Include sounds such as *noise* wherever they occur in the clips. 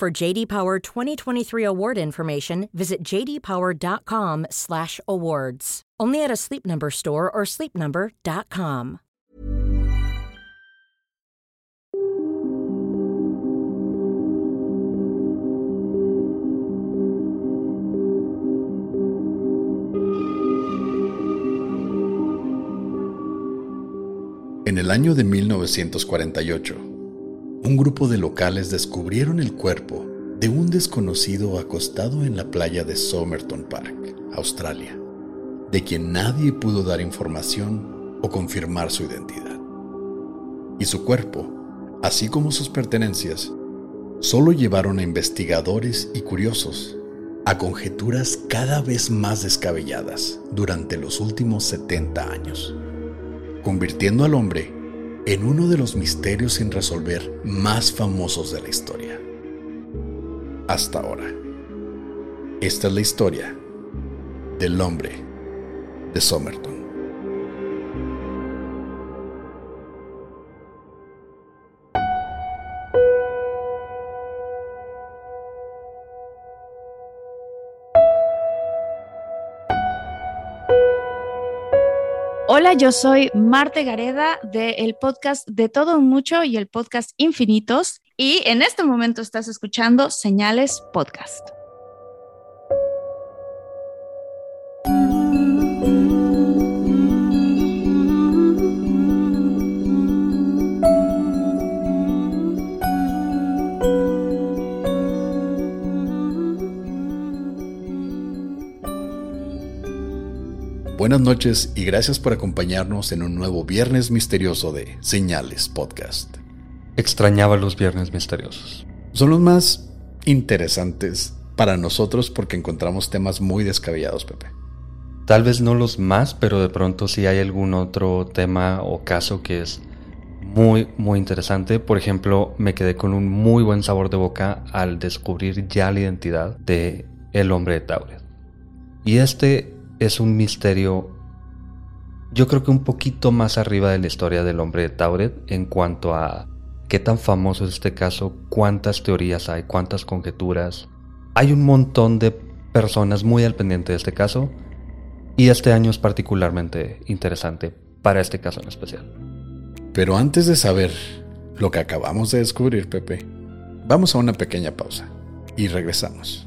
For JD Power 2023 award information, visit jdpower.com/awards. Only at a Sleep Number store or sleepnumber.com. En el año de 1948, un grupo de locales descubrieron el cuerpo de un desconocido acostado en la playa de Somerton Park, Australia, de quien nadie pudo dar información o confirmar su identidad. Y su cuerpo, así como sus pertenencias, solo llevaron a investigadores y curiosos a conjeturas cada vez más descabelladas durante los últimos 70 años convirtiendo al hombre en uno de los misterios sin resolver más famosos de la historia. Hasta ahora. Esta es la historia del hombre de Somerton. Hola, yo soy Marte Gareda del podcast De Todo Mucho y el podcast Infinitos y en este momento estás escuchando Señales Podcast. Buenas noches y gracias por acompañarnos en un nuevo Viernes Misterioso de Señales Podcast. Extrañaba los Viernes Misteriosos. Son los más interesantes para nosotros porque encontramos temas muy descabellados, Pepe. Tal vez no los más, pero de pronto sí hay algún otro tema o caso que es muy, muy interesante. Por ejemplo, me quedé con un muy buen sabor de boca al descubrir ya la identidad de el hombre de Tauret. Y este es un misterio, yo creo que un poquito más arriba de la historia del hombre de Tauret en cuanto a qué tan famoso es este caso, cuántas teorías hay, cuántas conjeturas. Hay un montón de personas muy al pendiente de este caso y este año es particularmente interesante para este caso en especial. Pero antes de saber lo que acabamos de descubrir, Pepe, vamos a una pequeña pausa y regresamos.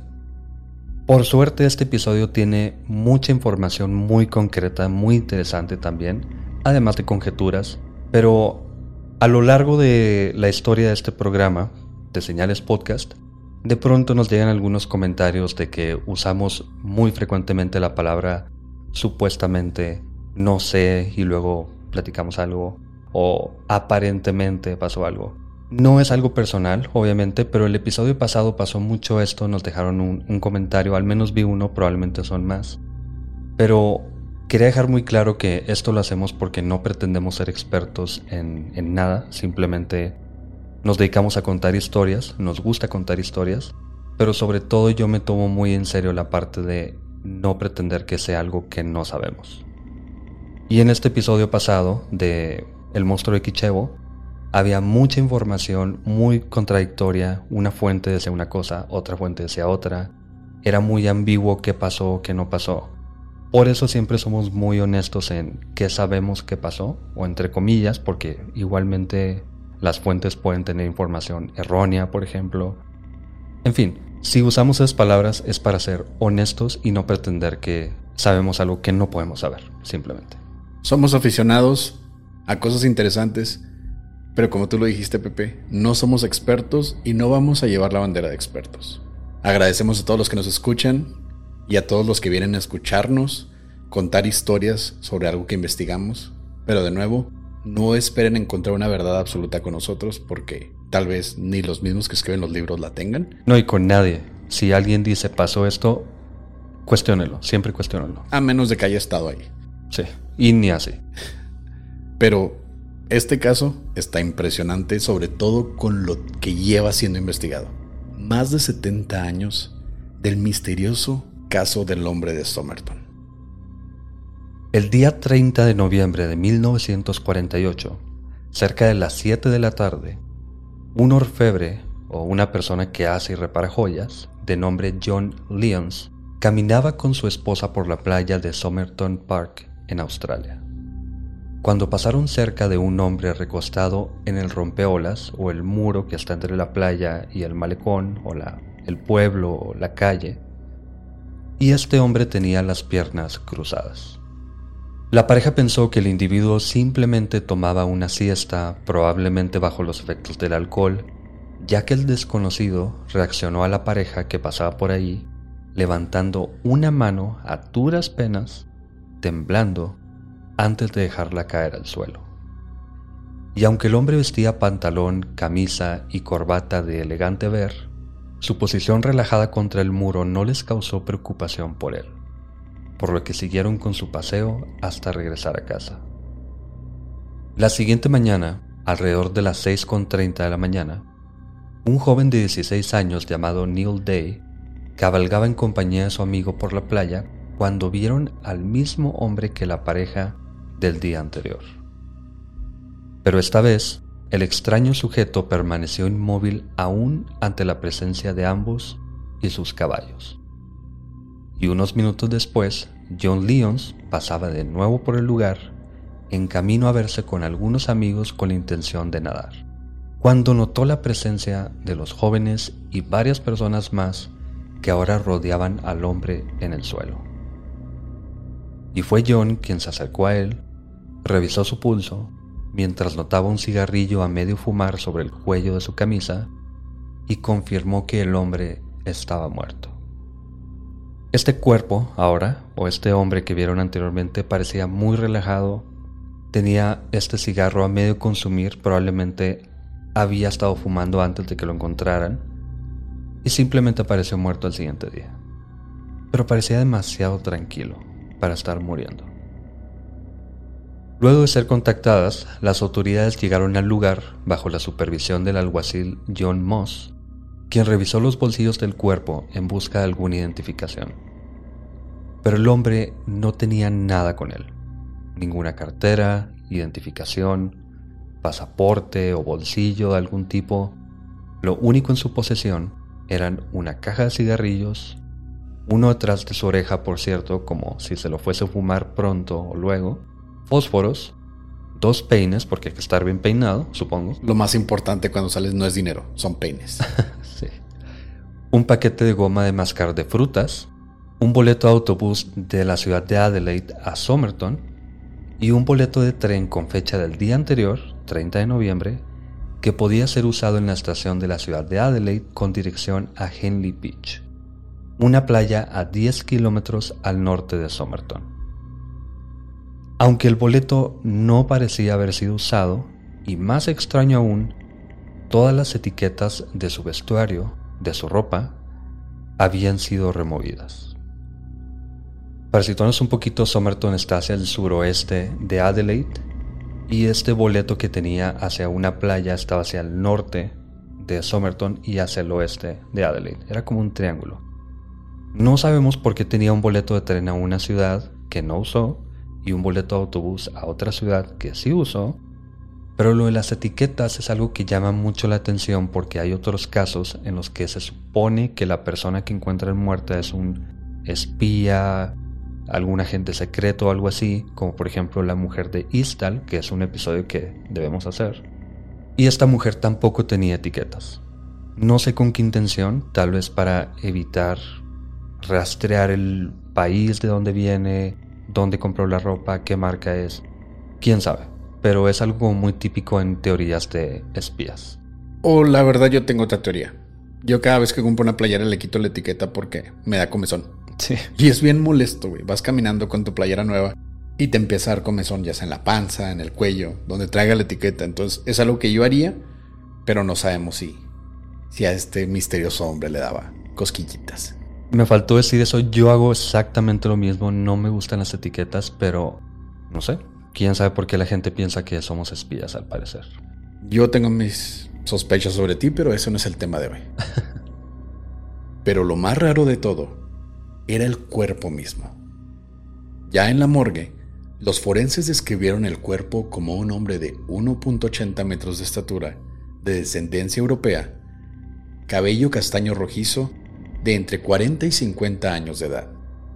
Por suerte este episodio tiene mucha información muy concreta, muy interesante también, además de conjeturas, pero a lo largo de la historia de este programa, de Señales Podcast, de pronto nos llegan algunos comentarios de que usamos muy frecuentemente la palabra supuestamente, no sé, y luego platicamos algo, o aparentemente pasó algo. No es algo personal, obviamente, pero el episodio pasado pasó mucho esto, nos dejaron un, comentario, al menos vi uno, probablemente son más. Pero quería dejar muy claro que esto lo hacemos porque no pretendemos ser expertos en, en nada, simplemente nos dedicamos a contar historias, nos gusta contar historias, pero sobre todo yo me tomo muy en serio la parte de no pretender que sea algo que no sabemos. Y en este episodio pasado de El monstruo de Kichevo, había mucha información muy contradictoria, una fuente decía una cosa, otra fuente decía otra, era muy ambiguo qué pasó, qué no pasó. Por eso siempre somos muy honestos en qué sabemos qué pasó, o entre comillas, porque igualmente las fuentes pueden tener información errónea, por ejemplo. En fin, si usamos esas palabras es para ser honestos y no pretender que sabemos algo que no podemos saber, simplemente. Somos aficionados a cosas interesantes, pero como tú lo dijiste, Pepe, no somos expertos y no vamos a llevar la bandera de expertos. Agradecemos a todos los que nos escuchan y a todos los que vienen a escucharnos contar historias sobre algo que investigamos. Pero de nuevo, no esperen encontrar una verdad absoluta con nosotros porque tal vez ni los mismos que escriben los libros la tengan. No, y con nadie. Si alguien dice pasó esto, cuestiónelo, siempre cuestiónelo. A menos de que haya estado ahí. Sí, y ni así. Pero este caso está impresionante, sobre todo con lo que lleva siendo investigado. Más de 70 años del misterioso caso del hombre de Somerton. El día 30 de noviembre de 1948, cerca de las 7 de la tarde, un orfebre o una persona que hace y repara joyas, de nombre John Lyons, caminaba con su esposa por la playa de Somerton Park en Australia. Cuando pasaron cerca de un hombre recostado en el rompeolas o el muro que está entre la playa y el malecón o la, el pueblo o la calle, y este hombre tenía las piernas cruzadas. La pareja pensó que el individuo simplemente tomaba una siesta, probablemente bajo los efectos del alcohol, ya que el desconocido reaccionó a la pareja que pasaba por ahí, levantando una mano a duras penas, temblando, antes de dejarla caer al suelo. Y aunque el hombre vestía pantalón, camisa y corbata de elegante ver, su posición relajada contra el muro no les causó preocupación por él, por lo que siguieron con su paseo hasta regresar a casa. La siguiente mañana, alrededor de las 6.30 de la mañana, un joven de 16 años llamado Neil Day cabalgaba en compañía de su amigo por la playa cuando vieron al mismo hombre que la pareja del día anterior. Pero esta vez el extraño sujeto permaneció inmóvil aún ante la presencia de ambos y sus caballos. Y unos minutos después, John Lyons pasaba de nuevo por el lugar, en camino a verse con algunos amigos con la intención de nadar, cuando notó la presencia de los jóvenes y varias personas más que ahora rodeaban al hombre en el suelo. Y fue John quien se acercó a él, revisó su pulso mientras notaba un cigarrillo a medio fumar sobre el cuello de su camisa y confirmó que el hombre estaba muerto. Este cuerpo ahora, o este hombre que vieron anteriormente, parecía muy relajado, tenía este cigarro a medio consumir, probablemente había estado fumando antes de que lo encontraran, y simplemente apareció muerto al siguiente día. Pero parecía demasiado tranquilo para estar muriendo. Luego de ser contactadas, las autoridades llegaron al lugar bajo la supervisión del alguacil John Moss, quien revisó los bolsillos del cuerpo en busca de alguna identificación. Pero el hombre no tenía nada con él, ninguna cartera, identificación, pasaporte o bolsillo de algún tipo. Lo único en su posesión eran una caja de cigarrillos, uno detrás de su oreja, por cierto, como si se lo fuese a fumar pronto o luego, fósforos, dos peines, porque hay que estar bien peinado, supongo. Lo más importante cuando sales no es dinero, son peines. *laughs* sí. Un paquete de goma de mascar de frutas, un boleto de autobús de la ciudad de Adelaide a Somerton y un boleto de tren con fecha del día anterior, 30 de noviembre, que podía ser usado en la estación de la ciudad de Adelaide con dirección a Henley Beach, una playa a 10 kilómetros al norte de Somerton. Aunque el boleto no parecía haber sido usado, y más extraño aún, todas las etiquetas de su vestuario, de su ropa, habían sido removidas. Para situarnos un poquito, Somerton está hacia el suroeste de Adelaide y este boleto que tenía hacia una playa estaba hacia el norte de Somerton y hacia el oeste de Adelaide. Era como un triángulo. No sabemos por qué tenía un boleto de tren a una ciudad que no usó y un boleto de autobús a otra ciudad que sí usó, Pero lo de las etiquetas es algo que llama mucho la atención porque hay otros casos en los que se supone que la persona que encuentra muerta es un espía, algún agente secreto o algo así, como por ejemplo la mujer de Istal, que es un episodio que debemos hacer. Y esta mujer tampoco tenía etiquetas. No sé con qué intención, tal vez para evitar rastrear el país de donde viene, dónde compró la ropa, qué marca es, quién sabe. Pero es algo muy típico en teorías de espías. O la verdad yo tengo otra teoría. Yo cada vez que compro una playera le quito la etiqueta porque me da comezón. Sí. Y es bien molesto, güey. Vas caminando con tu playera nueva y te empieza a dar comezón, ya sea en la panza, en el cuello, donde traiga la etiqueta. Entonces es algo que yo haría, pero no sabemos si, si a este misterioso hombre le daba cosquillitas. Me faltó decir eso, yo hago exactamente lo mismo, no me gustan las etiquetas, pero no sé, quién sabe por qué la gente piensa que somos espías al parecer. Yo tengo mis sospechas sobre ti, pero eso no es el tema de hoy. *laughs* pero lo más raro de todo era el cuerpo mismo. Ya en la morgue, los forenses describieron el cuerpo como un hombre de 1.80 metros de estatura, de descendencia europea, cabello castaño rojizo de entre 40 y 50 años de edad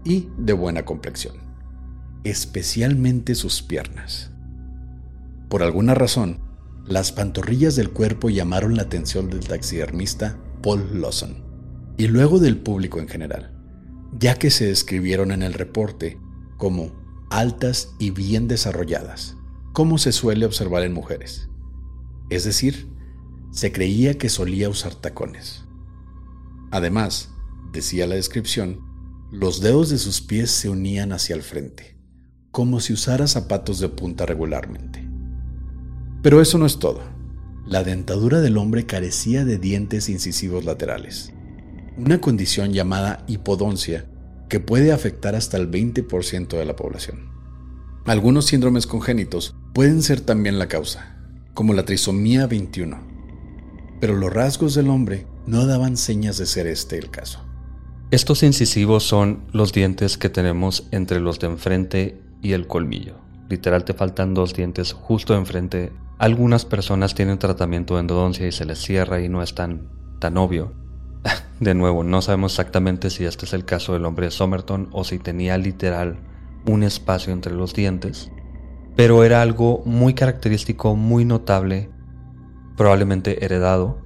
y de buena complexión, especialmente sus piernas. Por alguna razón, las pantorrillas del cuerpo llamaron la atención del taxidermista Paul Lawson y luego del público en general, ya que se describieron en el reporte como altas y bien desarrolladas, como se suele observar en mujeres. Es decir, se creía que solía usar tacones. Además, decía la descripción, los dedos de sus pies se unían hacia el frente, como si usara zapatos de punta regularmente. Pero eso no es todo. La dentadura del hombre carecía de dientes incisivos laterales, una condición llamada hipodoncia que puede afectar hasta el 20% de la población. Algunos síndromes congénitos pueden ser también la causa, como la trisomía 21, pero los rasgos del hombre no daban señas de ser este el caso. Estos incisivos son los dientes que tenemos entre los de enfrente y el colmillo. Literal te faltan dos dientes justo enfrente. Algunas personas tienen tratamiento de endodoncia y se les cierra y no es tan, tan obvio. *laughs* De nuevo, no sabemos exactamente si este es el caso del hombre de Somerton o si tenía literal un espacio entre los dientes, pero era algo muy característico, muy notable, probablemente heredado,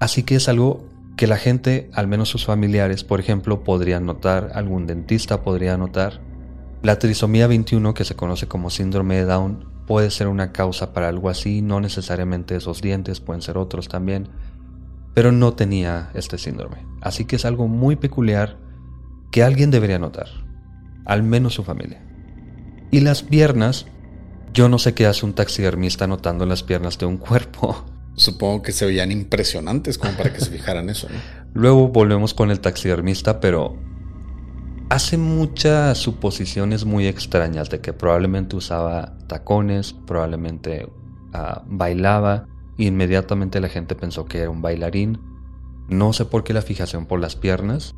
así que es algo que la gente, al menos sus familiares, por ejemplo, podrían notar, algún dentista podría notar. La trisomía 21, que se conoce como síndrome de Down, puede ser una causa para algo así, no necesariamente esos dientes, pueden ser otros también, pero no tenía este síndrome. Así que es algo muy peculiar que alguien debería notar, al menos su familia. Y las piernas, yo no sé qué hace un taxidermista notando las piernas de un *laughs* cuerpo. Supongo que se veían impresionantes como para que se *laughs* fijaran eso, ¿no? Luego volvemos con el taxidermista, pero hace muchas suposiciones muy extrañas de que probablemente usaba tacones, probablemente uh, bailaba, inmediatamente la gente pensó que era un bailarín. No sé por qué la fijación por las piernas.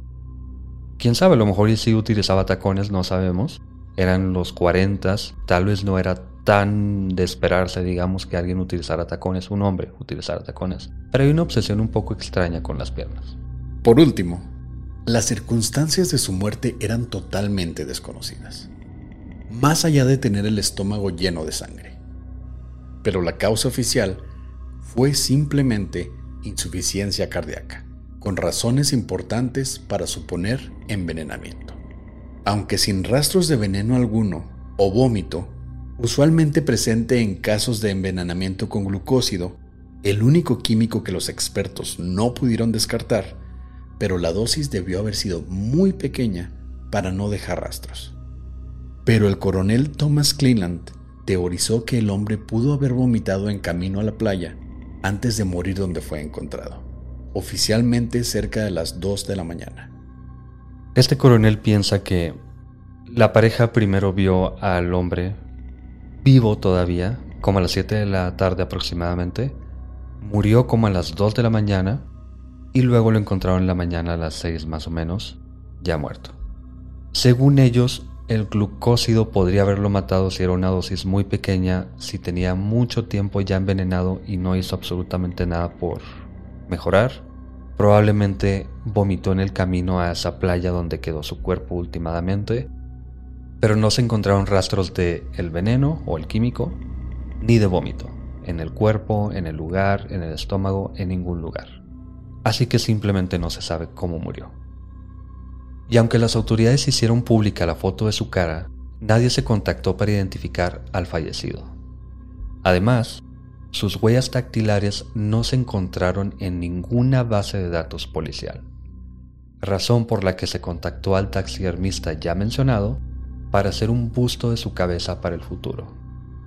Quién sabe, a lo mejor sí utilizaba tacones, no sabemos. Eran los 40, tal vez no era tan de esperarse, digamos, que alguien utilizara tacones, un hombre utilizara tacones. Pero hay una obsesión un poco extraña con las piernas. Por último, las circunstancias de su muerte eran totalmente desconocidas, más allá de tener el estómago lleno de sangre. Pero la causa oficial fue simplemente insuficiencia cardíaca, con razones importantes para suponer envenenamiento. Aunque sin rastros de veneno alguno o vómito, usualmente presente en casos de envenenamiento con glucósido, el único químico que los expertos no pudieron descartar, pero la dosis debió haber sido muy pequeña para no dejar rastros. Pero el coronel Thomas Cleland teorizó que el hombre pudo haber vomitado en camino a la playa antes de morir donde fue encontrado, oficialmente cerca de las 2 de la mañana. Este coronel piensa que la pareja primero vio al hombre vivo todavía, como a las 7 de la tarde aproximadamente. Murió como a las 2 de la mañana y luego lo encontraron en la mañana a las 6 más o menos, ya muerto. Según ellos, el glucósido podría haberlo matado si era una dosis muy pequeña, si tenía mucho tiempo ya envenenado y no hizo absolutamente nada por mejorar. Probablemente vomitó en el camino a esa playa donde quedó su cuerpo últimamente, pero no se encontraron rastros de el veneno o el químico, ni de vómito, en el cuerpo, en el lugar, en el estómago, en ningún lugar. Así que simplemente no se sabe cómo murió. Y aunque las autoridades hicieron pública la foto de su cara, nadie se contactó para identificar al fallecido. Además, sus huellas dactilares no se encontraron en ninguna base de datos policial, razón por la que se contactó al taxidermista ya mencionado para hacer un busto de su cabeza para el futuro,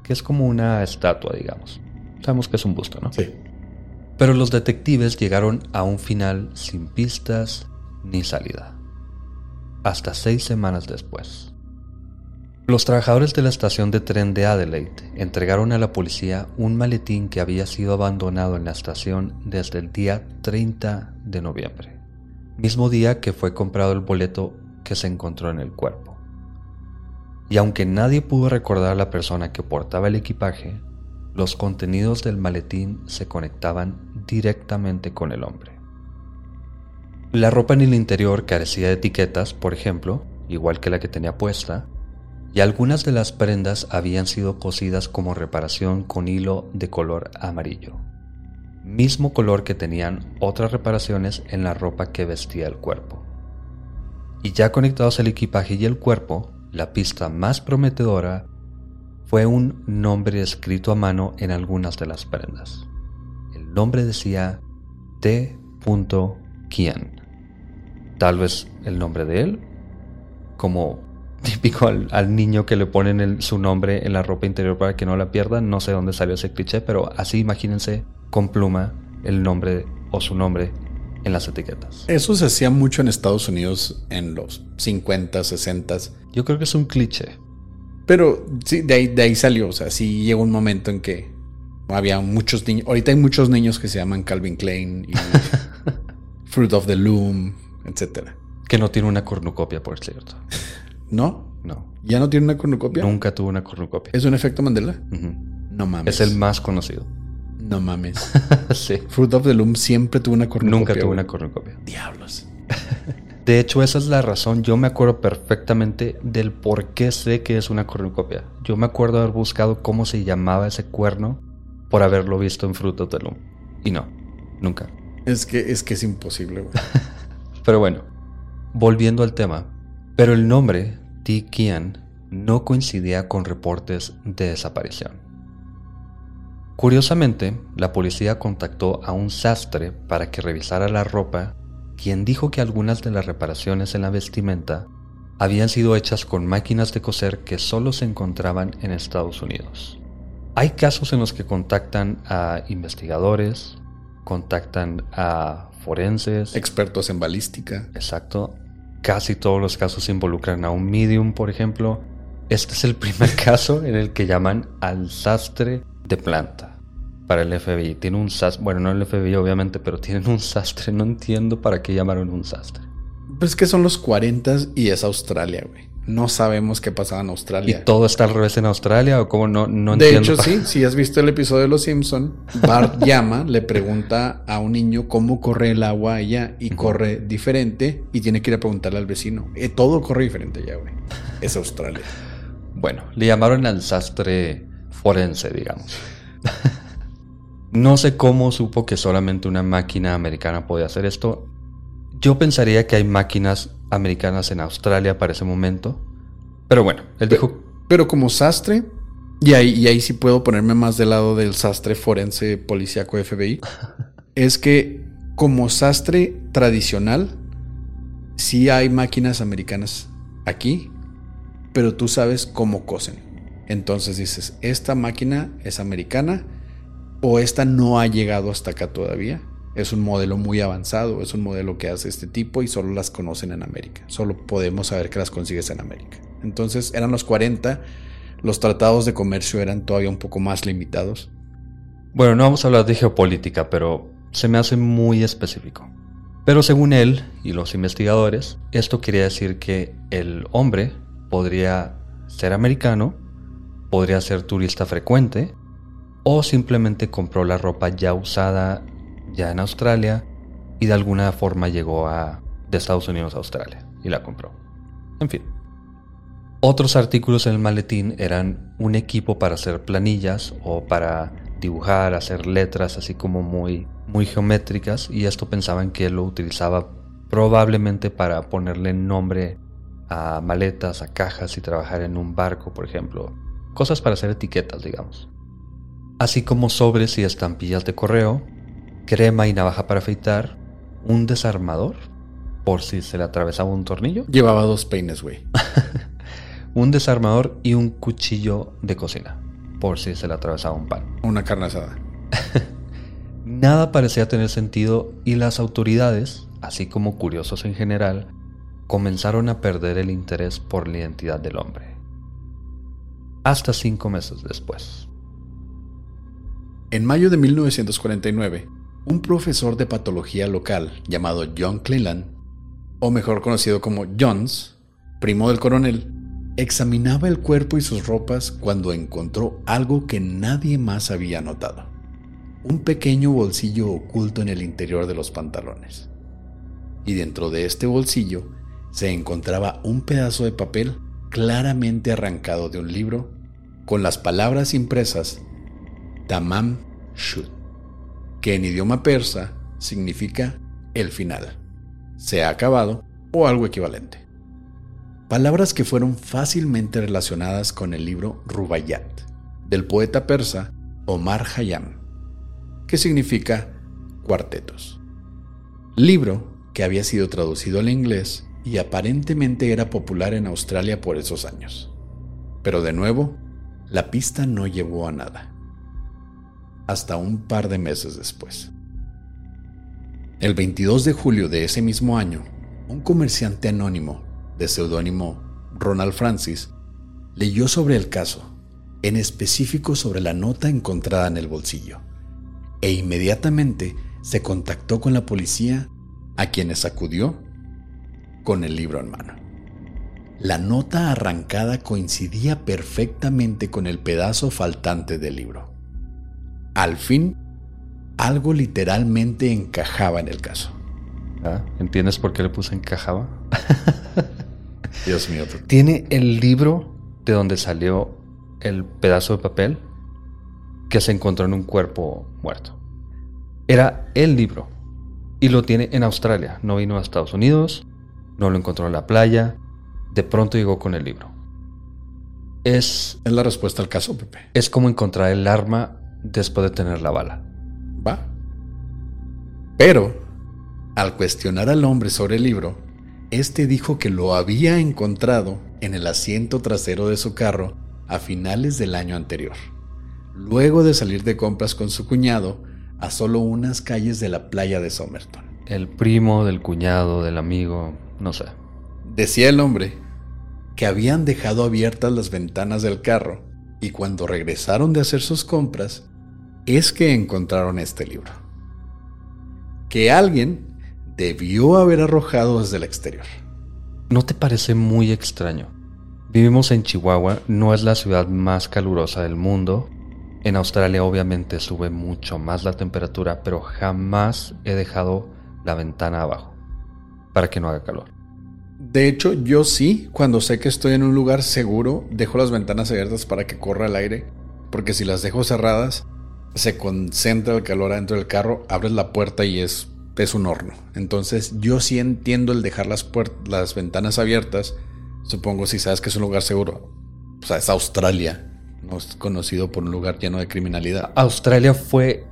que es como una estatua, digamos. Sabemos que es un busto, ¿no? Sí. Pero los detectives llegaron a un final sin pistas ni salida hasta seis semanas después. Los trabajadores de la estación de tren de Adelaide entregaron a la policía un maletín que había sido abandonado en la estación desde el día 30 de noviembre, mismo día que fue comprado el boleto que se encontró en el cuerpo. Y aunque nadie pudo recordar a la persona que portaba el equipaje, los contenidos del maletín se conectaban directamente con el hombre. La ropa en el interior carecía de etiquetas, por ejemplo, igual que la que tenía puesta, y algunas de las prendas habían sido cosidas como reparación con hilo de color amarillo, mismo color que tenían otras reparaciones en la ropa que vestía el cuerpo. Y ya conectados el equipaje y el cuerpo, la pista más prometedora fue un nombre escrito a mano en algunas de las prendas. El nombre decía T. Kian tal vez el nombre de él, como *laughs* típico al, niño que le ponen su nombre en la ropa interior para que no la pierdan. No sé dónde salió ese cliché, pero así imagínense con pluma el nombre o su nombre en las etiquetas. Eso se hacía mucho en Estados Unidos en los 50, 60. Yo creo que es un cliché. Pero sí, de ahí, de ahí salió. O sea, sí llegó un momento en que había muchos niños. Ahorita hay muchos niños que se llaman Calvin Klein y *laughs* Fruit of the Loom etcétera. Que no tiene una cornucopia, por cierto. ¿No? No. ¿Ya no tiene una cornucopia? Nunca tuvo una cornucopia. ¿Es un efecto Mandela? No mames. Es el más conocido. No mames. *laughs* sí. Fruit of the Loom siempre tuvo una cornucopia. Nunca tuvo una cornucopia. Diablos. *laughs* De hecho, esa es la razón. Yo me acuerdo perfectamente del por qué sé que es una cornucopia. Yo me acuerdo haber buscado cómo se llamaba ese cuerno por haberlo visto en Fruit of the Loom. Y no, nunca. Es que es que es imposible, güey. *laughs* Pero bueno, volviendo al tema. Pero el nombre, T. Kian, no coincidía con reportes de desaparición. Curiosamente, la policía contactó a un sastre para que revisara la ropa, quien dijo que algunas de las reparaciones en la vestimenta habían sido hechas con máquinas de coser que solo se encontraban en Estados Unidos. Hay casos en los que contactan a investigadores, contactan a forenses. Expertos en balística. Exacto. Casi todos los casos involucran a un medium, por ejemplo. Este es el primer *laughs* caso en el que llaman al sastre de planta para el FBI. Tiene un sastre, bueno, no el FBI obviamente, pero tienen un sastre. No entiendo para qué llamaron un sastre. Pues que son los 40 y es Australia, güey no sabemos qué pasaba en Australia. ¿Y todo está al revés en Australia o cómo no, no de hecho, sí, si has visto el episodio de Los Simpson, Bart *laughs* llama, le pregunta a un niño cómo corre el agua allá y corre diferente y tiene que ir a preguntarle al vecino. Eh, todo corre diferente allá, güey. Es Australia. bueno, le llamaron al sastre forense, digamos. *laughs* no sé cómo supo que solamente una máquina americana podía hacer esto. Yo pensaría que hay máquinas americanas en Australia para ese momento. Pero bueno, él dijo... Pero como sastre, y ahí, y ahí sí puedo ponerme más del lado del sastre forense policíaco FBI, *laughs* es que como sastre tradicional, sí hay máquinas americanas aquí, pero tú sabes cómo cosen. Entonces dices, esta máquina es americana o esta no ha llegado hasta acá todavía es un modelo muy avanzado, es un modelo que hace este tipo y solo las conocen en América. Solo podemos saber que las consigues en América. Entonces eran los 40, los tratados de comercio eran todavía un poco más limitados. Bueno, no vamos a hablar de geopolítica, pero se me hace muy específico. Pero según él y los investigadores, esto quería decir que el hombre podría ser americano, podría ser turista frecuente, o simplemente compró la ropa ya usada ya en Australia y de alguna forma llegó a, de Estados Unidos a Australia y la compró. En fin. Otros artículos en el maletín eran un equipo para hacer planillas o para dibujar, hacer letras así como muy, muy geométricas y esto pensaban que lo utilizaba probablemente para ponerle nombre a maletas, a cajas y trabajar en un barco, por ejemplo. Cosas para hacer etiquetas, digamos. Así como sobres y estampillas de correo, crema y navaja para afeitar, un desarmador, por si se le atravesaba un tornillo. Llevaba dos peines, güey. *laughs* un desarmador y un cuchillo de cocina, por si se le atravesaba un pan. Una carne asada. *laughs* Nada parecía tener sentido y las autoridades, así como curiosos en general, comenzaron a perder el interés por la identidad del hombre. Hasta cinco meses después. En mayo de 1949, un profesor de patología local llamado John Cleland, o mejor conocido como Jones, primo del coronel, examinaba el cuerpo y sus ropas cuando encontró algo que nadie más había notado. Un pequeño bolsillo oculto en el interior de los pantalones. Y dentro de este bolsillo se encontraba un pedazo de papel claramente arrancado de un libro con las palabras impresas Tamam Shud, que en idioma persa significa el final, se ha acabado o algo equivalente. Palabras que fueron fácilmente relacionadas con el libro Rubayat, del poeta persa Omar Hayam, que significa cuartetos. Libro que había sido traducido al inglés y aparentemente era popular en Australia por esos años. Pero de nuevo, la pista no llevó a nada. Hasta un par de meses después. El 22 de julio de ese mismo año, un comerciante anónimo, de seudónimo Ronald Francis, leyó sobre el caso, en específico sobre la nota encontrada en el bolsillo, e inmediatamente se contactó con la policía, a quienes acudió con el libro en mano. La nota arrancada coincidía perfectamente con el pedazo faltante del libro. Al fin, algo literalmente encajaba en el caso. Ah, ¿Entiendes por qué le puse encajaba? *laughs* Dios mío. Tiene el libro de donde salió el pedazo de papel que se encontró en un cuerpo muerto. Era el libro. Y lo tiene en Australia. No vino a Estados Unidos, no lo encontró en la playa, de pronto llegó con el libro. Es... Es la respuesta al caso, Pepe. Es como encontrar el arma después de tener la bala. Va. Pero, al cuestionar al hombre sobre el libro, este dijo que lo había encontrado en el asiento trasero de su carro a finales del año anterior, luego de salir de compras con su cuñado a solo unas calles de la playa de Somerton. El primo del cuñado, del amigo, no sé. Decía el hombre que habían dejado abiertas las ventanas del carro y cuando regresaron de hacer sus compras es que encontraron este libro. Que alguien debió haber arrojado desde el exterior. ¿No te parece muy extraño? Vivimos en Chihuahua, no es la ciudad más calurosa del mundo. En Australia obviamente sube mucho más la temperatura, pero jamás he dejado la ventana abajo para que no haga calor. De hecho, yo sí, cuando sé que estoy en un lugar seguro, dejo las ventanas abiertas para que corra el aire, porque si las dejo cerradas, se concentra el calor adentro del carro, abres la puerta y es, es un horno. Entonces, yo sí entiendo el dejar las, las ventanas abiertas, supongo si sabes que es un lugar seguro. O sea, es Australia, no es conocido por un lugar lleno de criminalidad. Australia fue,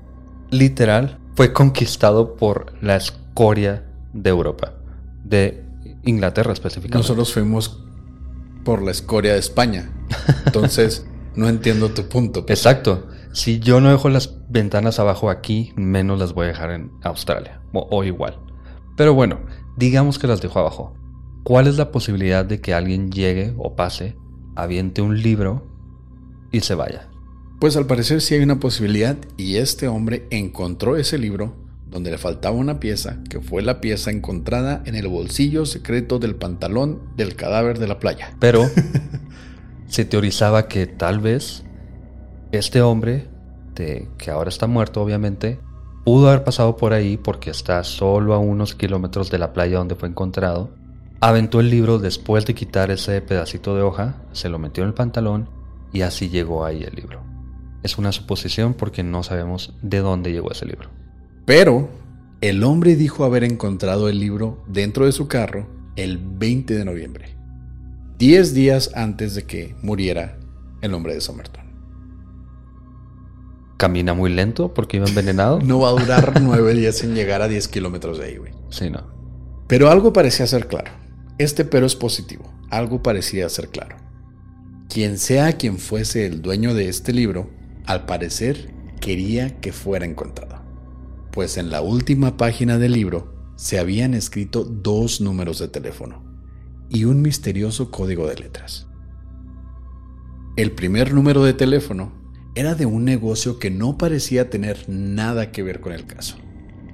literal, fue conquistado por la escoria de Europa de Inglaterra específicamente. Nosotros fuimos por la escoria de España. Entonces, no entiendo tu punto. Exacto. Si yo no dejo las ventanas abajo aquí, menos las voy a dejar en Australia. O, igual. Pero bueno, digamos que las dejo abajo. ¿Cuál es la posibilidad de que alguien llegue o pase, aviente un libro y se vaya? Pues al parecer sí hay una posibilidad y este hombre encontró ese libro donde le faltaba una pieza que fue la pieza encontrada en el bolsillo secreto del pantalón del cadáver de la playa. Pero *laughs* se teorizaba que tal vez este hombre, que ahora está muerto obviamente, pudo haber pasado por ahí porque está solo a unos kilómetros de la playa donde fue encontrado. Aventó el libro después de quitar ese pedacito de hoja, se lo metió en el pantalón y así llegó ahí el libro. Es una suposición porque no sabemos de dónde llegó ese libro. Pero el hombre dijo haber encontrado el libro dentro de su carro el 20 de noviembre, 10 días antes de que muriera el hombre de Somerton. ¿Camina muy lento porque iba envenenado? *laughs* no va a durar 9 días en llegar a 10 kilómetros de ahí, güey. Sí, no. Pero algo parecía ser claro. Este pero es positivo. Algo parecía ser claro. Quien sea quien fuese el dueño de este libro, al parecer quería que fuera encontrado pues en la última página del libro se habían escrito dos números de teléfono y un misterioso código de letras. El primer número de teléfono era de un negocio que no parecía tener nada que ver con el caso,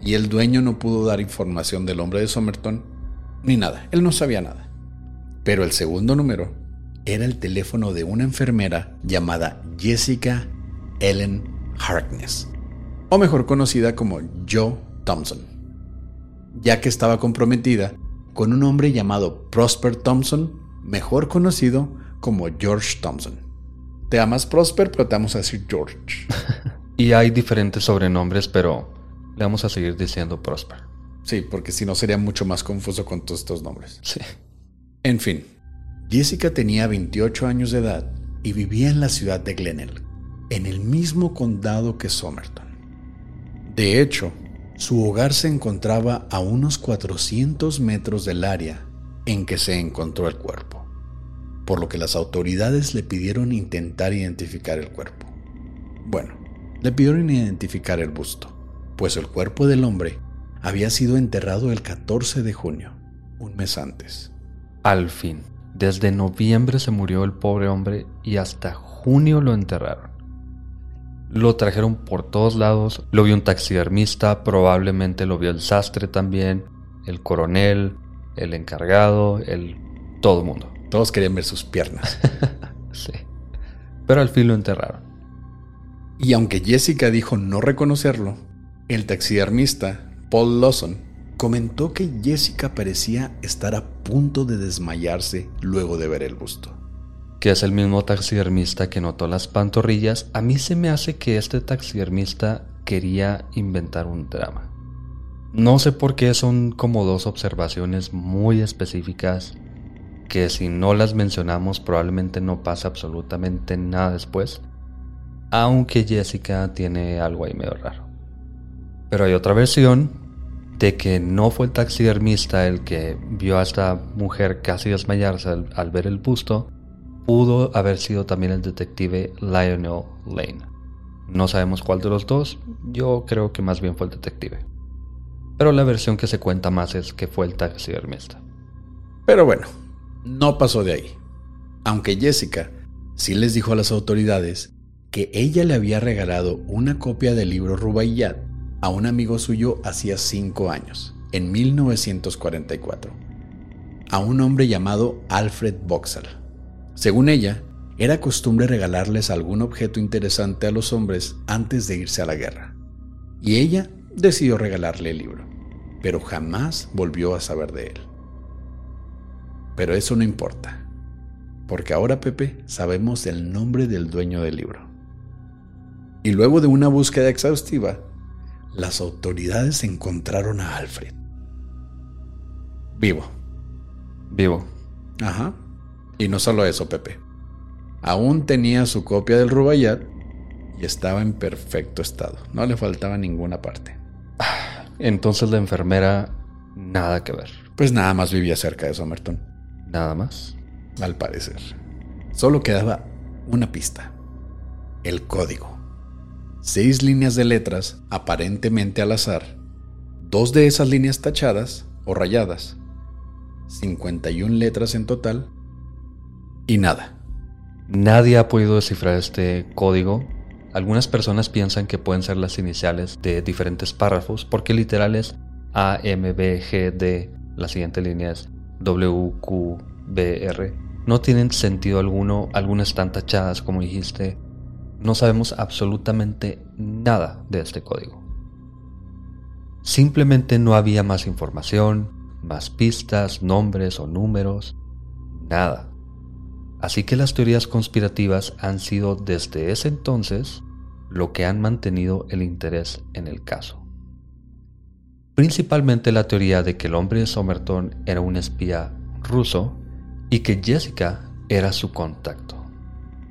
y el dueño no pudo dar información del hombre de Somerton ni nada, él no sabía nada. Pero el segundo número era el teléfono de una enfermera llamada Jessica Ellen Harkness o mejor conocida como Joe Thompson, ya que estaba comprometida con un hombre llamado Prosper Thompson, mejor conocido como George Thompson. Te amas Prosper, pero te vamos a decir George. *laughs* y hay diferentes sobrenombres, pero le vamos a seguir diciendo Prosper. Sí, porque si no sería mucho más confuso con todos estos nombres. Sí. En fin, Jessica tenía 28 años de edad y vivía en la ciudad de Glenelg, en el mismo condado que Somerton. De hecho, su hogar se encontraba a unos 400 metros del área en que se encontró el cuerpo, por lo que las autoridades le pidieron intentar identificar el cuerpo. Bueno, le pidieron identificar el busto, pues el cuerpo del hombre había sido enterrado el 14 de junio, un mes antes. Al fin, desde noviembre se murió el pobre hombre y hasta junio lo enterraron. Lo trajeron por todos lados. Lo vio un taxidermista, probablemente lo vio el sastre también, el coronel, el encargado, el todo el mundo. Todos querían ver sus piernas. *laughs* sí. Pero al fin lo enterraron. Y aunque Jessica dijo no reconocerlo, el taxidermista, Paul Lawson, comentó que Jessica parecía estar a punto de desmayarse luego de ver el busto que es el mismo taxidermista que notó las pantorrillas, a mí se me hace que este taxidermista quería inventar un drama. No sé por qué son como dos observaciones muy específicas que si no las mencionamos probablemente no pasa absolutamente nada después, aunque Jessica tiene algo ahí medio raro. Pero hay otra versión de que no fue el taxidermista el que vio a esta mujer casi desmayarse al, al ver el busto, pudo haber sido también el detective Lionel Lane. No sabemos cuál de los dos, yo creo que más bien fue el detective. Pero la versión que se cuenta más es que fue el taxidermista. Pero bueno, no pasó de ahí. Aunque Jessica sí les dijo a las autoridades que ella le había regalado una copia del libro Rubaiyat a un amigo suyo hacía cinco años, en 1944, a un hombre llamado Alfred Boxall. Según ella, era costumbre regalarles algún objeto interesante a los hombres antes de irse a la guerra. Y ella decidió regalarle el libro, pero jamás volvió a saber de él. Pero eso no importa, porque ahora Pepe sabemos el nombre del dueño del libro. Y luego de una búsqueda exhaustiva, las autoridades encontraron a Alfred. Vivo. Vivo. Ajá. Y no solo eso, Pepe. Aún tenía su copia del Rubayat y estaba en perfecto estado. No le faltaba ninguna parte. Entonces la enfermera, nada que ver. Pues nada más vivía cerca de Somerton. Nada más. Al parecer. Solo quedaba una pista. El código. Seis líneas de letras, aparentemente al azar. Dos de esas líneas tachadas o rayadas. 51 letras en total y nada. Nadie ha podido descifrar este código Algunas personas piensan que pueden ser las iniciales de diferentes párrafos porque literal es A, M, B, G, D. La siguiente línea es W, Q, B, R. No tienen sentido alguno, algunas están tachadas como dijiste. No sabemos absolutamente nada de este código. Simplemente no había más información, más pistas, nombres o números, nada. Así que las teorías conspirativas han sido desde ese entonces lo que han mantenido el interés en el caso. Principalmente la teoría de que el hombre de Somerton era un espía ruso y que Jessica era su contacto.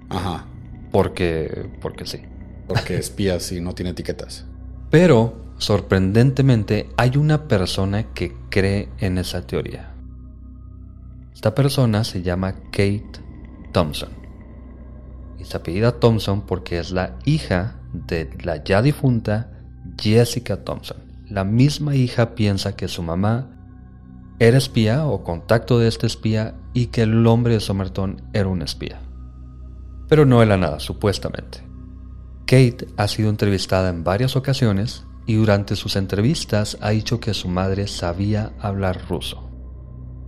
Ajá. Porque, porque sí. Porque *laughs* espías y no tiene etiquetas. Pero, sorprendentemente, hay una persona que cree en esa teoría. Esta persona se llama Kate Thompson. Y se apellida Thompson porque es la hija de la ya difunta Jessica Thompson. La misma hija piensa que su mamá era espía o contacto de este espía y que el hombre de Somerton era un espía. Pero no era nada, supuestamente. Kate ha sido entrevistada en varias ocasiones y durante sus entrevistas ha dicho que su madre sabía hablar ruso.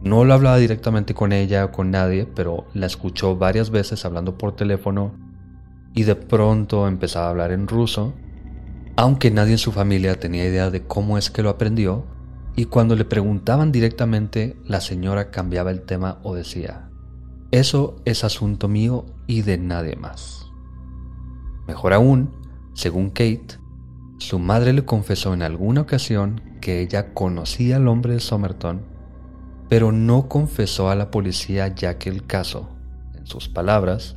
No lo hablaba directamente con ella o con nadie, pero la escuchó varias veces hablando por teléfono y de pronto empezaba a hablar en ruso, aunque nadie en su familia tenía idea de cómo es que lo aprendió, y cuando le preguntaban directamente, la señora cambiaba el tema o decía, eso es asunto mío y de nadie más. Mejor aún, según Kate, su madre le confesó en alguna ocasión que ella conocía al hombre de Somerton pero no confesó a la policía ya que el caso, en sus palabras,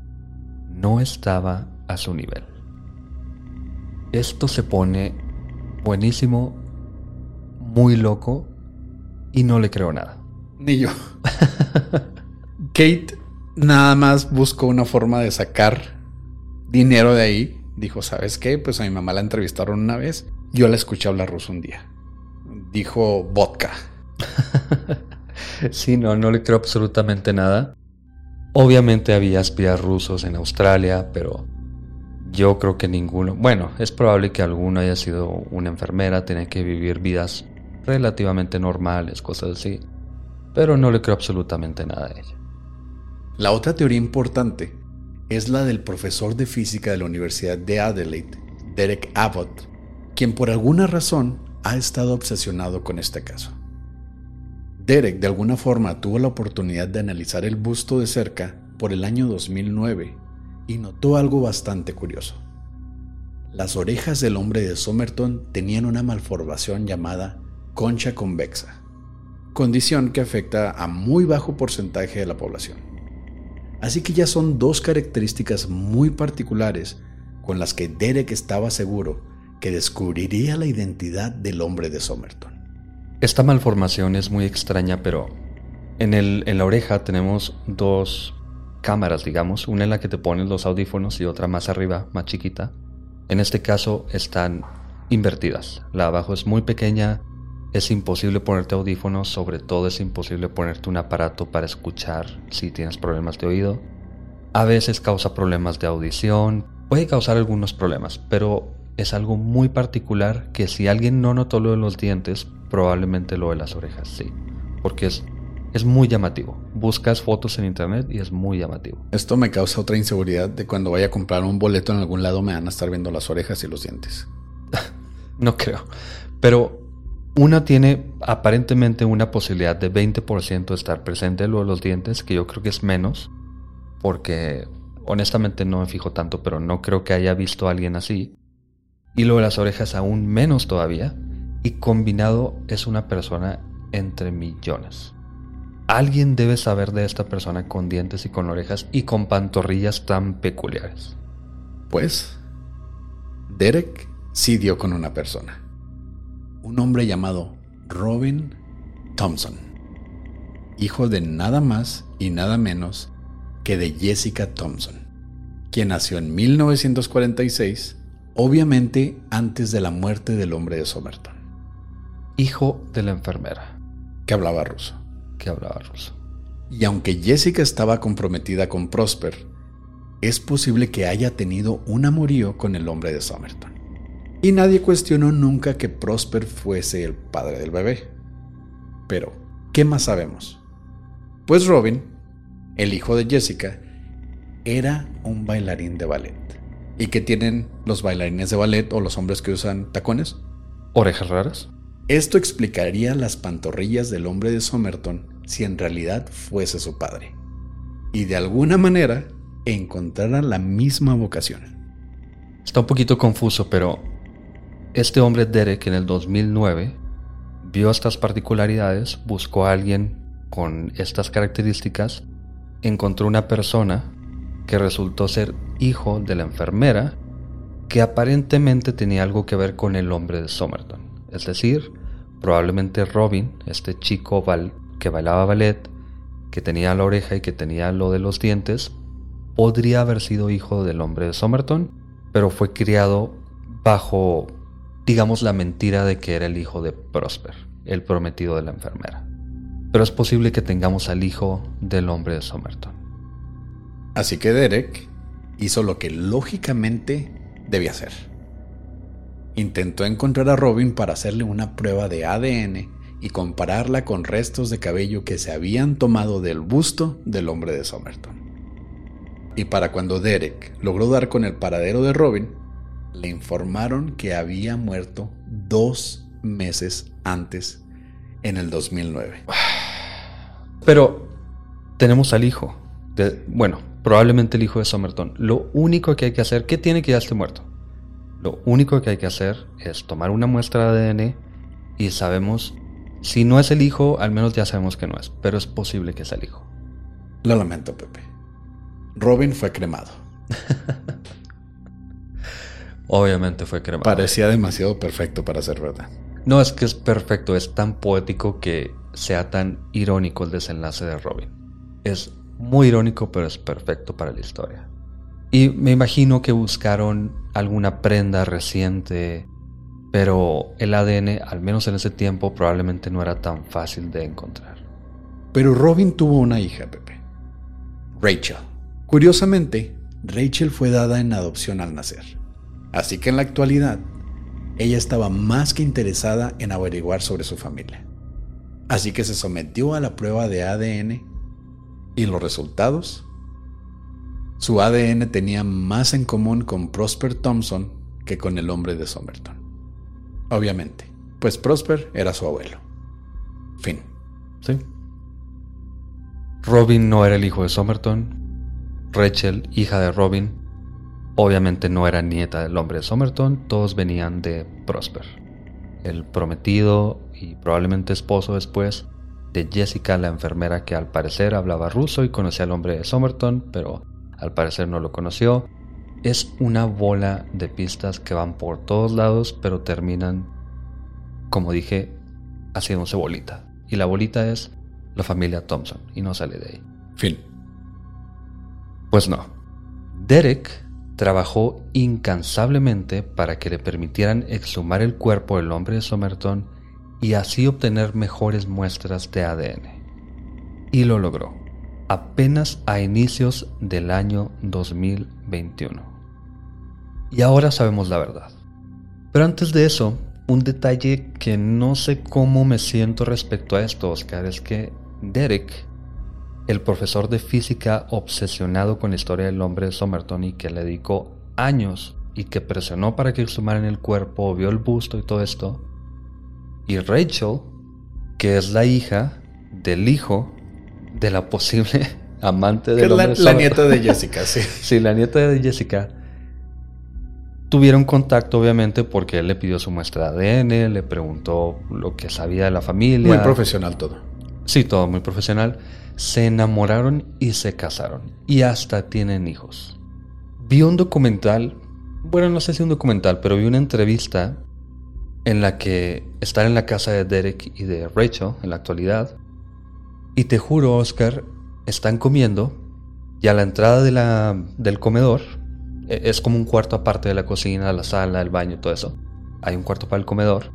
no estaba a su nivel. Esto se pone buenísimo, muy loco y no le creo nada. Ni yo. *laughs* Kate nada más buscó una forma de sacar dinero de ahí. Dijo, ¿sabes qué? Pues a mi mamá la entrevistaron una vez. Yo la escuché hablar ruso un día. Dijo vodka. *laughs* sí, no, no le creo absolutamente nada. Obviamente había espías rusos en Australia, pero yo creo que ninguno. Bueno, es probable que alguno haya sido una enfermera, tiene que vivir vidas relativamente normales, cosas así. Pero no le creo absolutamente nada a ella. La otra teoría importante es la del profesor de física de la Universidad de Adelaide, Derek Abbott, quien por alguna razón ha estado obsesionado con este caso. Derek de alguna forma tuvo la oportunidad de analizar el busto de cerca por el año 2009 y notó algo bastante curioso. Las orejas del hombre de Somerton tenían una malformación llamada concha convexa, condición que afecta a muy bajo porcentaje de la población. Así que ya son dos características muy particulares con las que Derek estaba seguro que descubriría la identidad del hombre de Somerton. Esta malformación es muy extraña, pero en, el, en la oreja tenemos dos cámaras, digamos, una en la que te pones los audífonos y otra más arriba, más chiquita. En este caso están invertidas. La abajo es muy pequeña, es imposible ponerte audífonos, sobre todo es imposible ponerte un aparato para escuchar si tienes problemas de oído. A veces causa problemas de audición, puede causar algunos problemas, pero es algo muy particular que si alguien no notó lo de los dientes, probablemente lo de las orejas, sí. Porque es, es muy llamativo. Buscas fotos en internet y es muy llamativo. Esto me causa otra inseguridad de cuando vaya a comprar un boleto en algún lado me van a estar viendo las orejas y los dientes. *laughs* no creo. Pero una tiene aparentemente una posibilidad de 20% de estar presente lo de los dientes, que yo creo que es menos, porque honestamente no me fijo tanto, pero no creo que haya visto a alguien así. Y lo de las orejas aún menos todavía, y combinado es una persona entre millones. Alguien debe saber de esta persona con dientes y con orejas y con pantorrillas tan peculiares. Pues, Derek sí dio con una persona. Un hombre llamado Robin Thompson, hijo de nada más y nada menos que de Jessica Thompson, quien nació en 1946, obviamente antes de la muerte del hombre de Somerton hijo de la enfermera. Que hablaba ruso. Que hablaba ruso. Y aunque Jessica estaba comprometida con Prosper, es posible que haya tenido un amorío con el hombre de Somerton. Y nadie cuestionó nunca que Prosper fuese el padre del bebé. Pero, ¿qué más sabemos? Pues Robin, el hijo de Jessica, era un bailarín de ballet. ¿Y qué tienen los bailarines de ballet o los hombres que usan tacones? ¿Orejas raras? Esto explicaría las pantorrillas del hombre de Somerton si en realidad fuese su padre. Y de alguna manera encontrara la misma vocación. Está un poquito confuso, pero este hombre Derek en el 2009 vio estas particularidades, buscó a alguien con estas características, encontró una persona que resultó ser hijo de la enfermera que aparentemente tenía algo que ver con el hombre de Somerton. Es decir, probablemente Robin, este chico que bailaba ballet, que tenía la oreja y que tenía lo de los dientes, podría haber sido hijo del hombre de Somerton, pero fue criado bajo, digamos, la mentira de que era el hijo de Prosper, el prometido de la enfermera. Pero es posible que tengamos al hijo del hombre de Somerton. Así que Derek hizo lo que lógicamente debía hacer. Intentó encontrar a Robin para hacerle una prueba de ADN y compararla con restos de cabello que se habían tomado del busto del hombre de Somerton y para cuando Derek logró dar con el paradero de Robin, le informaron que había muerto dos meses antes, en el 2009. Pero tenemos al hijo, de, bueno, probablemente el hijo de Somerton. Lo único que hay que hacer, ¿qué tiene que ya esté muerto? Lo único que hay que hacer es tomar una muestra de ADN y sabemos, si no es el hijo, al menos ya sabemos que no es, pero es posible que sea el hijo. Lo lamento, Pepe. Robin fue cremado. *laughs* Obviamente fue cremado. Parecía demasiado perfecto para ser verdad. No, es que es perfecto, es tan poético que sea tan irónico el desenlace de Robin. Es muy irónico, pero es perfecto para la historia. Y me imagino que buscaron alguna prenda reciente, pero el ADN, al menos en ese tiempo, probablemente no era tan fácil de encontrar. Pero Robin tuvo una hija, Pepe. Rachel. Curiosamente, Rachel fue dada en adopción al nacer, así que en la actualidad ella estaba más que interesada en averiguar sobre su familia. Así que se sometió a la prueba de ADN y los resultados. Su ADN tenía más en común con Prosper Thompson que con el hombre de Somerton. Obviamente, pues Prosper era su abuelo. Fin. Sí. Robin no era el hijo de Somerton, Rachel, hija de Robin, obviamente no era nieta del hombre de Somerton, todos venían de Prosper, el prometido y probablemente esposo después de Jessica, la enfermera que al parecer hablaba ruso y conocía al hombre de Somerton, pero al parecer no lo conoció. Es una bola de pistas que van por todos lados, pero terminan, como dije, haciéndose bolita. Y la bolita es la familia Thompson, y no sale de ahí. Fin. Pues no. Derek trabajó incansablemente para que le permitieran exhumar el cuerpo del hombre de Somerton y así obtener mejores muestras de ADN. Y lo logró, apenas a inicios del año 2021. Y ahora sabemos la verdad. Pero antes de eso, un detalle que no sé cómo me siento respecto a esto, Oscar, es que Derek el profesor de física obsesionado con la historia del hombre de Somerton y que le dedicó años y que presionó para que exhumaran el cuerpo, vio el busto y todo esto. Y Rachel, que es la hija del hijo de la posible *laughs* amante hombre la, la nieta de Jessica, sí. *laughs* sí, la nieta de Jessica. Tuvieron contacto, obviamente, porque él le pidió su muestra de ADN, le preguntó lo que sabía de la familia. Muy profesional todo. Sí, todo muy profesional se enamoraron y se casaron. Y hasta tienen hijos. Vi un documental, bueno, no sé si un documental, pero vi una entrevista en la que están en la casa de Derek y de Rachel en la actualidad. Y te juro, Oscar, están comiendo y a la entrada de la, del comedor, e, es como un cuarto aparte de la cocina, la sala, el baño, todo eso. Hay un cuarto para el comedor,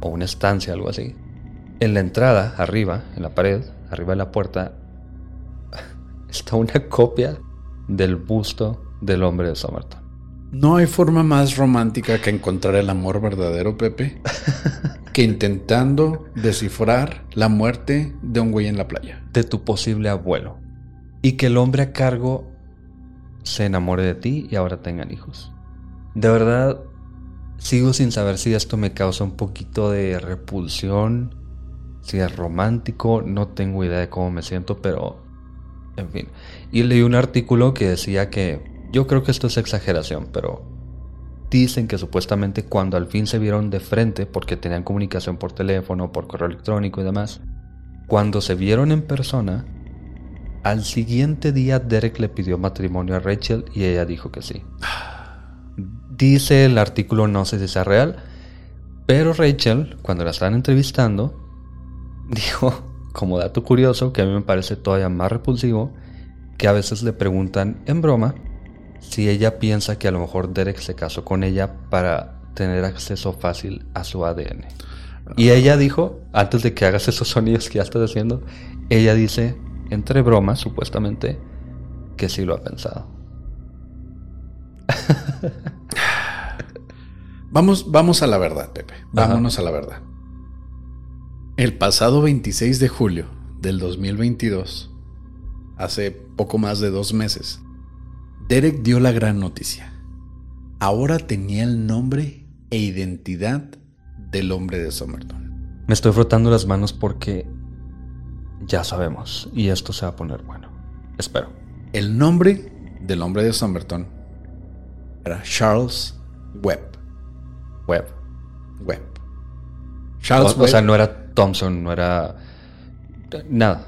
o una estancia, algo así. En la entrada, arriba, en la pared, arriba de la puerta, *laughs* está una copia del busto del hombre de Somerton. No hay forma más romántica que encontrar el amor verdadero, Pepe, *laughs* que intentando descifrar la muerte de un güey en la playa. De tu posible abuelo. Y que el hombre a cargo se enamore de ti y ahora tengan hijos. De verdad, sigo sin saber si esto me causa un poquito de repulsión, si es romántico, no tengo idea de cómo me siento, pero en fin. Y leí un artículo que decía que yo creo que esto es exageración, pero dicen que supuestamente cuando al fin se vieron de frente, porque tenían comunicación por teléfono, por correo electrónico y demás, cuando se vieron en persona, al siguiente día Derek le pidió matrimonio a Rachel y ella dijo que sí. Dice el artículo, no sé si sea real, pero Rachel, cuando la estaban entrevistando, dijo, como dato curioso, que a mí me parece todavía más repulsivo, que a veces le preguntan en broma si ella piensa que a lo mejor Derek se casó con ella para tener acceso fácil a su ADN. Y ella dijo, antes de que hagas esos sonidos que ya estás haciendo, ella dice, entre bromas supuestamente, que sí lo ha pensado. *laughs* vamos, vamos a la verdad, Pepe. Vámonos a la verdad. El pasado 26 de julio del 2022, hace poco más de dos meses, Derek dio la gran noticia. Ahora tenía el nombre e identidad del hombre de Somerton. Me estoy frotando las manos porque ya sabemos y esto se va a poner bueno. Espero. El nombre del hombre de Somerton era Charles Webb. Webb. Webb. Charles o, Webb. O sea, no era Thompson, no era nada.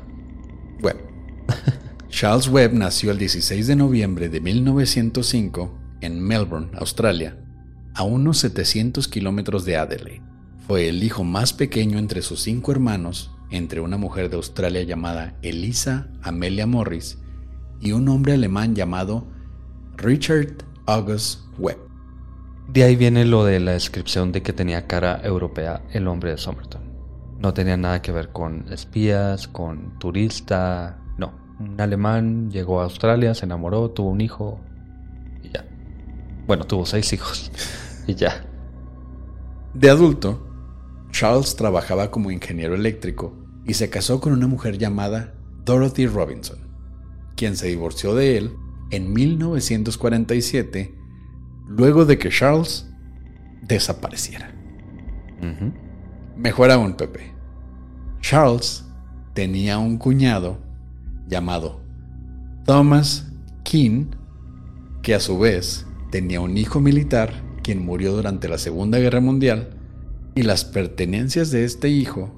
Webb. *laughs* Charles Webb nació el 16 de noviembre de 1905 en Melbourne, Australia, a unos 700 kilómetros de Adelaide. Fue el hijo más pequeño entre sus cinco hermanos, entre una mujer de Australia llamada Elisa Amelia Morris y un hombre alemán llamado Richard August Webb. De ahí viene lo de la descripción de que tenía cara europea el hombre de Somerton. No tenía nada que ver con espías, con turista, un alemán llegó a Australia, se enamoró, tuvo un hijo y ya. Bueno, tuvo seis hijos y ya. De adulto, Charles trabajaba como ingeniero eléctrico y se casó con una mujer llamada Dorothy Robinson, quien se divorció de él en 1947 luego de que Charles desapareciera. Mejor aún, Pepe. Charles tenía un cuñado llamado Thomas King, que a su vez tenía un hijo militar quien murió durante la Segunda Guerra Mundial, y las pertenencias de este hijo,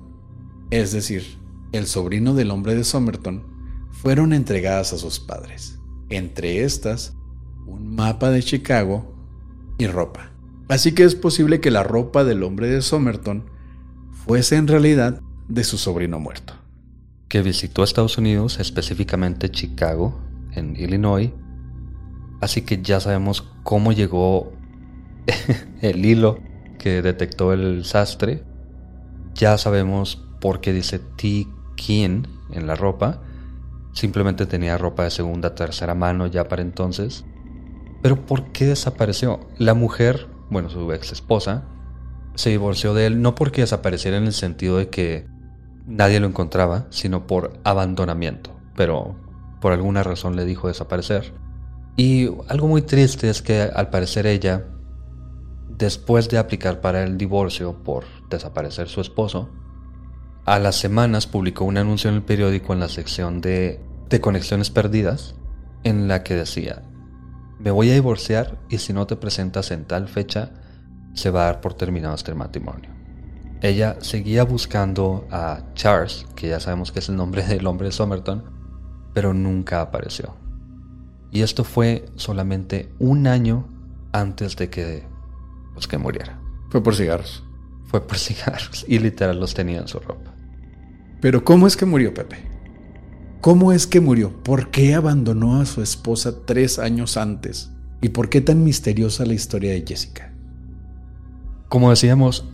es decir, el sobrino del hombre de Somerton, fueron entregadas a sus padres. Entre estas, un mapa de Chicago y ropa. Así que es posible que la ropa del hombre de Somerton fuese en realidad de su sobrino muerto que visitó Estados Unidos, específicamente Chicago, en Illinois. Así que ya sabemos cómo llegó *laughs* el hilo que detectó el sastre. Ya sabemos por qué dice T. King en la ropa. Simplemente tenía ropa de segunda, tercera mano ya para entonces. Pero ¿por qué desapareció? La mujer, bueno, su ex esposa, se divorció de él no porque desapareciera en el sentido de que nadie lo encontraba, sino por abandonamiento, pero por alguna razón le dijo desaparecer. Y algo muy triste es que al parecer ella, después de aplicar para el divorcio por desaparecer su esposo, a las semanas publicó un anuncio en el periódico en la sección de, de conexiones perdidas, en la que decía, me voy a divorciar y si no te presentas en tal fecha, se va a dar por terminado este matrimonio. Ella seguía buscando a Charles, que ya sabemos que es el nombre del hombre de Somerton, pero nunca apareció. Y esto fue solamente un año antes de que, pues, que muriera. Fue por cigarros. Fue por *laughs* cigarros y literal los tenía en su ropa. Pero ¿cómo es que murió Pepe? ¿Cómo es que murió? ¿Por qué abandonó a su esposa tres años antes? ¿Y por qué tan misteriosa la historia de Jessica? Como decíamos,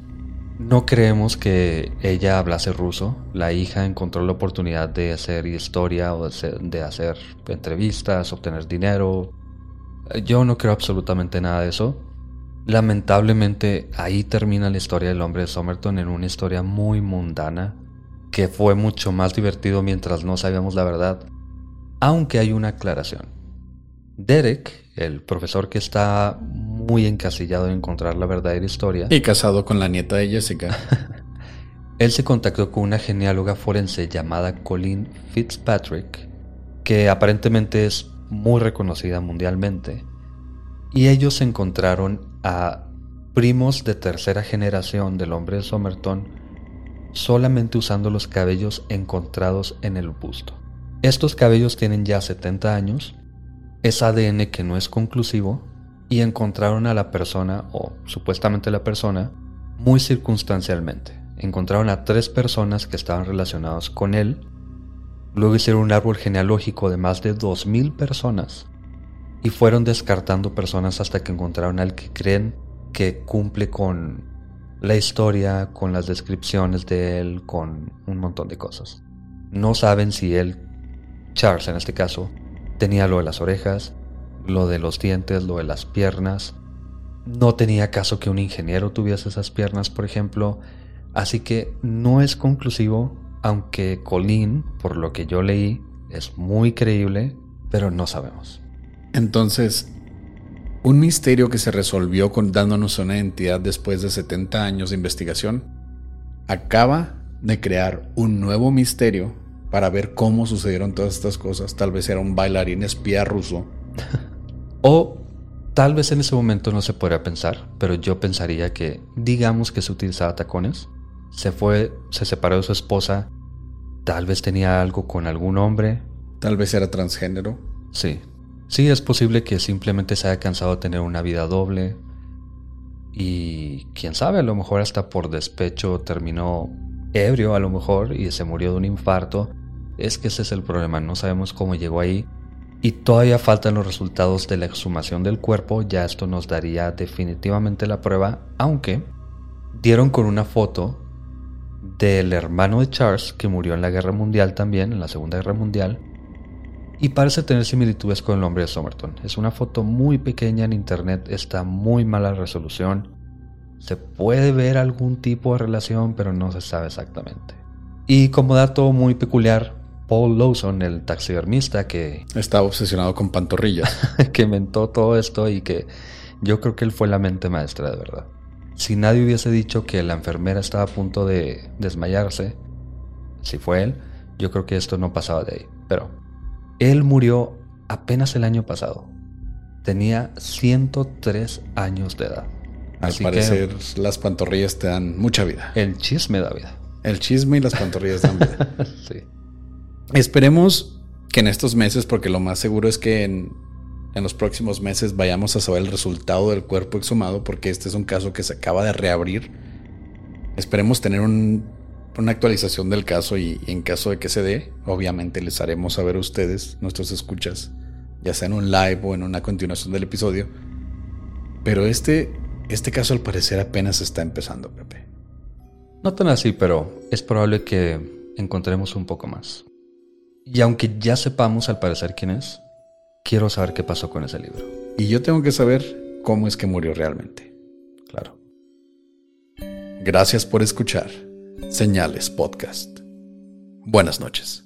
No creemos que ella hablase ruso. La hija encontró la oportunidad de hacer historia o de hacer entrevistas, obtener dinero. Yo no creo absolutamente nada de eso. Lamentablemente ahí termina la historia del hombre de Somerton en una historia muy mundana, que fue mucho más divertido mientras no sabíamos la verdad, aunque hay una aclaración. Derek, el profesor que está muy encasillado en encontrar la verdadera historia. Y casado con la nieta de Jessica. *laughs* él se contactó con una genealóga forense llamada Colleen Fitzpatrick, que aparentemente es muy reconocida mundialmente. Y ellos encontraron a primos de tercera generación del hombre de Somerton solamente usando los cabellos encontrados en el busto. Estos cabellos tienen ya 70 años, es ADN que no es conclusivo y encontraron a la persona, o supuestamente la persona, muy circunstancialmente. Encontraron a tres personas que estaban relacionadas con él. Luego hicieron un árbol genealógico de más de 2.000 personas y fueron descartando personas hasta que encontraron al que creen que cumple con la historia, con las descripciones de él, con un montón de cosas. No saben si él, Charles en este caso, tenía lo de las orejas, lo de los dientes, lo de las piernas. No tenía caso que un ingeniero tuviese esas piernas, por ejemplo. Así que no es conclusivo, aunque Colin, por lo que yo leí, es muy creíble, pero no sabemos. Entonces, un misterio que se resolvió con, dándonos una identidad después de 70 años de investigación, acaba de crear un nuevo misterio para ver cómo sucedieron todas estas cosas. Tal vez era un bailarín espía ruso *laughs* O tal vez en ese momento no se podría pensar, pero yo pensaría que, digamos que se utilizaba tacones, se fue, se separó de su esposa, tal vez tenía algo con algún hombre. Tal vez era transgénero. Sí. Sí, es posible que simplemente se haya cansado de tener una vida doble. Y quién sabe, a lo mejor hasta por despecho terminó ebrio, a lo mejor, y se murió de un infarto. Es que ese es el problema, no sabemos cómo llegó ahí y todavía faltan los resultados de la exhumación del cuerpo, ya esto nos daría definitivamente la prueba, aunque dieron con una foto del hermano de Charles que murió en la guerra mundial también, en la Segunda Guerra Mundial, y parece tener similitudes con el hombre de Somerton. Es una foto muy pequeña en internet, está muy mala resolución, se puede ver algún tipo de relación, pero no se sabe exactamente. Y como dato muy peculiar, Paul Lawson, el taxidermista que... Estaba obsesionado con pantorrillas. *laughs* que inventó todo esto y que yo creo que él fue la mente maestra de verdad. Si nadie hubiese dicho que la enfermera estaba a punto de desmayarse, si fue él, yo creo que esto no pasaba de ahí. Pero él murió apenas el año pasado. Tenía 103 años de edad. Al parecer las pantorrillas te dan mucha vida. El chisme da vida. El chisme y las pantorrillas dan vida. *laughs* sí. Esperemos que en estos meses, porque lo más seguro es que en, los próximos meses vayamos a saber el resultado del cuerpo exhumado, porque este es un caso que se acaba de reabrir. Esperemos tener una actualización del caso y, en caso de que se dé, obviamente les haremos saber a ustedes, nuestros escuchas, ya sea en un live o en una continuación del episodio. Pero este, este caso al parecer apenas está empezando, Pepe. No tan así, pero es probable que encontremos un poco más. Y aunque ya sepamos al parecer quién es, quiero saber qué pasó con ese libro. Y yo tengo que saber cómo es que murió realmente. Claro. Gracias por escuchar Señales Podcast. Buenas noches.